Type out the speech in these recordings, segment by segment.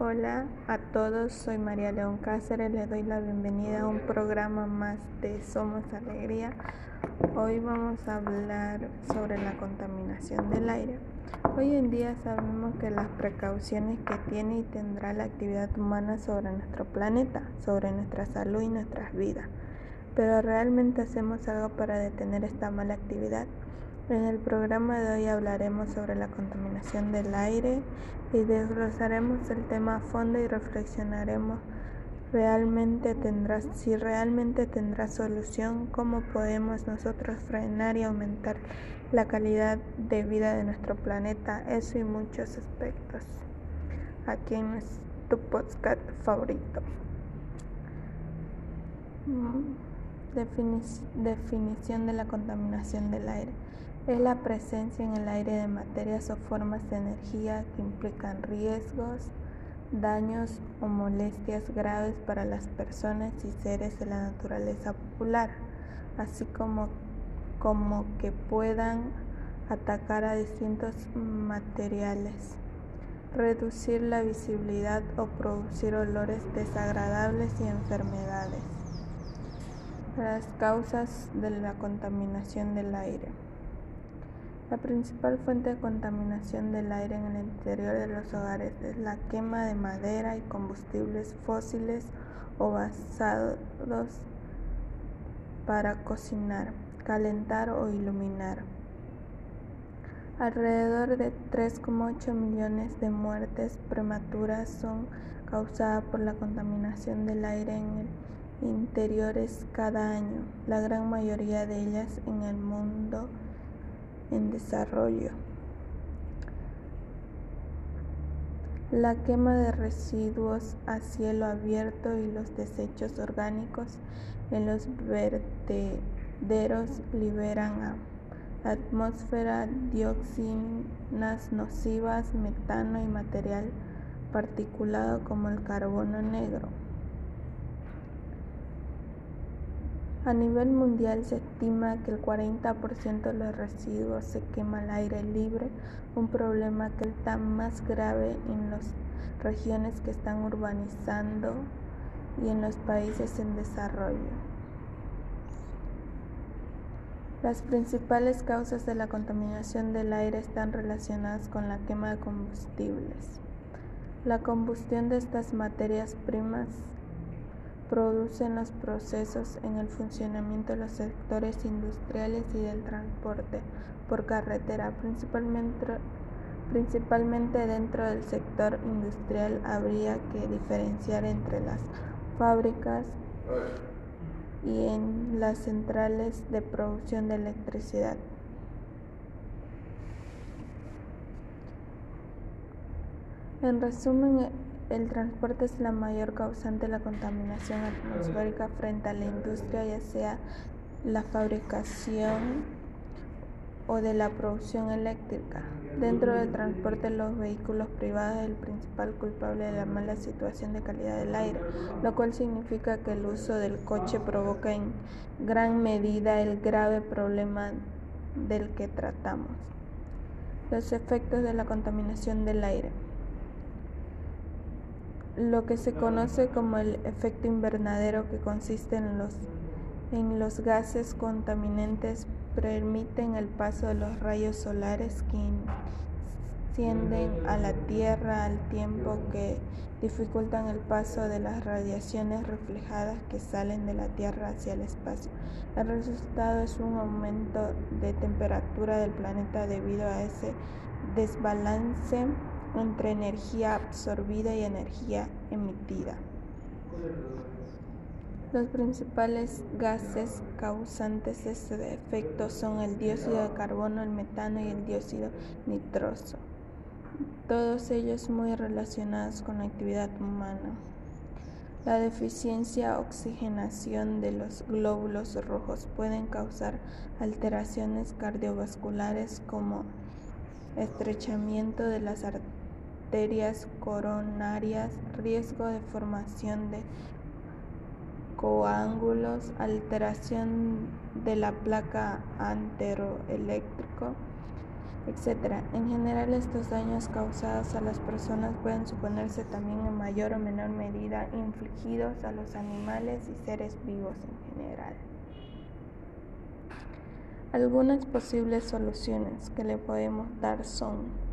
Hola a todos, soy María León Cáceres, les doy la bienvenida a un programa más de Somos Alegría. Hoy vamos a hablar sobre la contaminación del aire. Hoy en día sabemos que las precauciones que tiene y tendrá la actividad humana sobre nuestro planeta, sobre nuestra salud y nuestras vidas. Pero ¿realmente hacemos algo para detener esta mala actividad? En el programa de hoy hablaremos sobre la contaminación del aire y desglosaremos el tema a fondo y reflexionaremos realmente tendrá, si realmente tendrá solución, cómo podemos nosotros frenar y aumentar la calidad de vida de nuestro planeta, eso y muchos aspectos. Aquí en tu podcast favorito. Mm, definición de la contaminación del aire es la presencia en el aire de materias o formas de energía que implican riesgos, daños o molestias graves para las personas y seres de la naturaleza popular, así como, como que puedan atacar a distintos materiales, reducir la visibilidad o producir olores desagradables y enfermedades. Las causas de la contaminación del aire. La principal fuente de contaminación del aire en el interior de los hogares es la quema de madera y combustibles fósiles o basados para cocinar, calentar o iluminar. Alrededor de 3,8 millones de muertes prematuras son causadas por la contaminación del aire en interiores cada año, la gran mayoría de ellas en el mundo en desarrollo. La quema de residuos a cielo abierto y los desechos orgánicos en los vertederos liberan a atmósfera dioxinas nocivas, metano y material particulado como el carbono negro. A nivel mundial se estima que el 40% de los residuos se quema al aire libre, un problema que está más grave en las regiones que están urbanizando y en los países en desarrollo. Las principales causas de la contaminación del aire están relacionadas con la quema de combustibles. La combustión de estas materias primas producen los procesos en el funcionamiento de los sectores industriales y del transporte por carretera, principalmente, principalmente dentro del sector industrial habría que diferenciar entre las fábricas y en las centrales de producción de electricidad. En resumen, el transporte es la mayor causante de la contaminación atmosférica frente a la industria, ya sea la fabricación o de la producción eléctrica. Dentro del transporte, los vehículos privados es el principal culpable de la mala situación de calidad del aire, lo cual significa que el uso del coche provoca en gran medida el grave problema del que tratamos. Los efectos de la contaminación del aire lo que se conoce como el efecto invernadero que consiste en los, en los gases contaminantes permiten el paso de los rayos solares que a la Tierra al tiempo que dificultan el paso de las radiaciones reflejadas que salen de la Tierra hacia el espacio. El resultado es un aumento de temperatura del planeta debido a ese desbalance entre energía absorbida y energía emitida. Los principales gases causantes de este efecto son el dióxido de carbono, el metano y el dióxido nitroso, todos ellos muy relacionados con la actividad humana. La deficiencia oxigenación de los glóbulos rojos pueden causar alteraciones cardiovasculares como estrechamiento de las arterias arterias coronarias, riesgo de formación de coágulos, alteración de la placa anteroeléctrico, etc. En general, estos daños causados a las personas pueden suponerse también en mayor o menor medida infligidos a los animales y seres vivos en general. Algunas posibles soluciones que le podemos dar son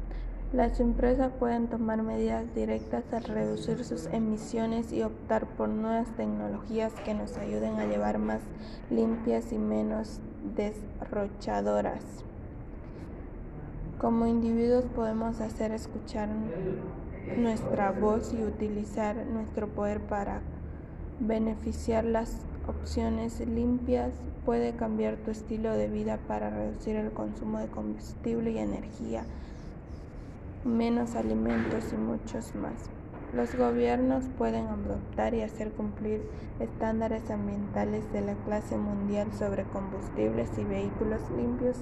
las empresas pueden tomar medidas directas al reducir sus emisiones y optar por nuevas tecnologías que nos ayuden a llevar más limpias y menos desrochadoras. Como individuos podemos hacer escuchar nuestra voz y utilizar nuestro poder para beneficiar las opciones limpias. Puede cambiar tu estilo de vida para reducir el consumo de combustible y energía menos alimentos y muchos más. Los gobiernos pueden adoptar y hacer cumplir estándares ambientales de la clase mundial sobre combustibles y vehículos limpios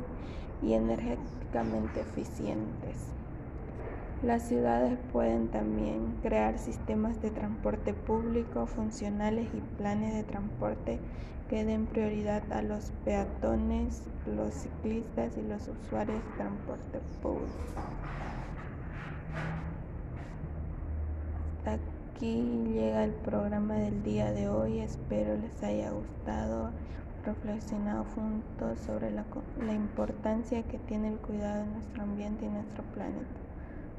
y energéticamente eficientes. Las ciudades pueden también crear sistemas de transporte público funcionales y planes de transporte que den prioridad a los peatones, los ciclistas y los usuarios de transporte público. Aquí llega el programa del día de hoy. Espero les haya gustado, reflexionado juntos sobre la, la, importancia que tiene el cuidado de nuestro ambiente y nuestro planeta.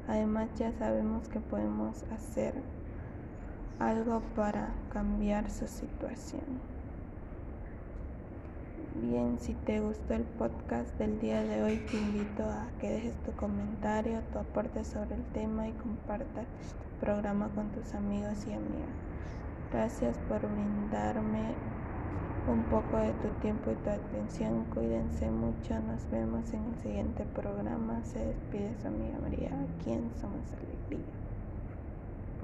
Además ya sabemos que podemos hacer algo para cambiar su situación. Bien, si te gustó el podcast del día de hoy, te invito a que dejes tu comentario, tu aporte sobre el tema y compartas el programa con tus amigos y amigas. Gracias por brindarme un poco de tu tiempo y tu atención. Cuídense mucho. Nos vemos en el siguiente programa. Se despide su amiga María, aquí en Somos Alegría.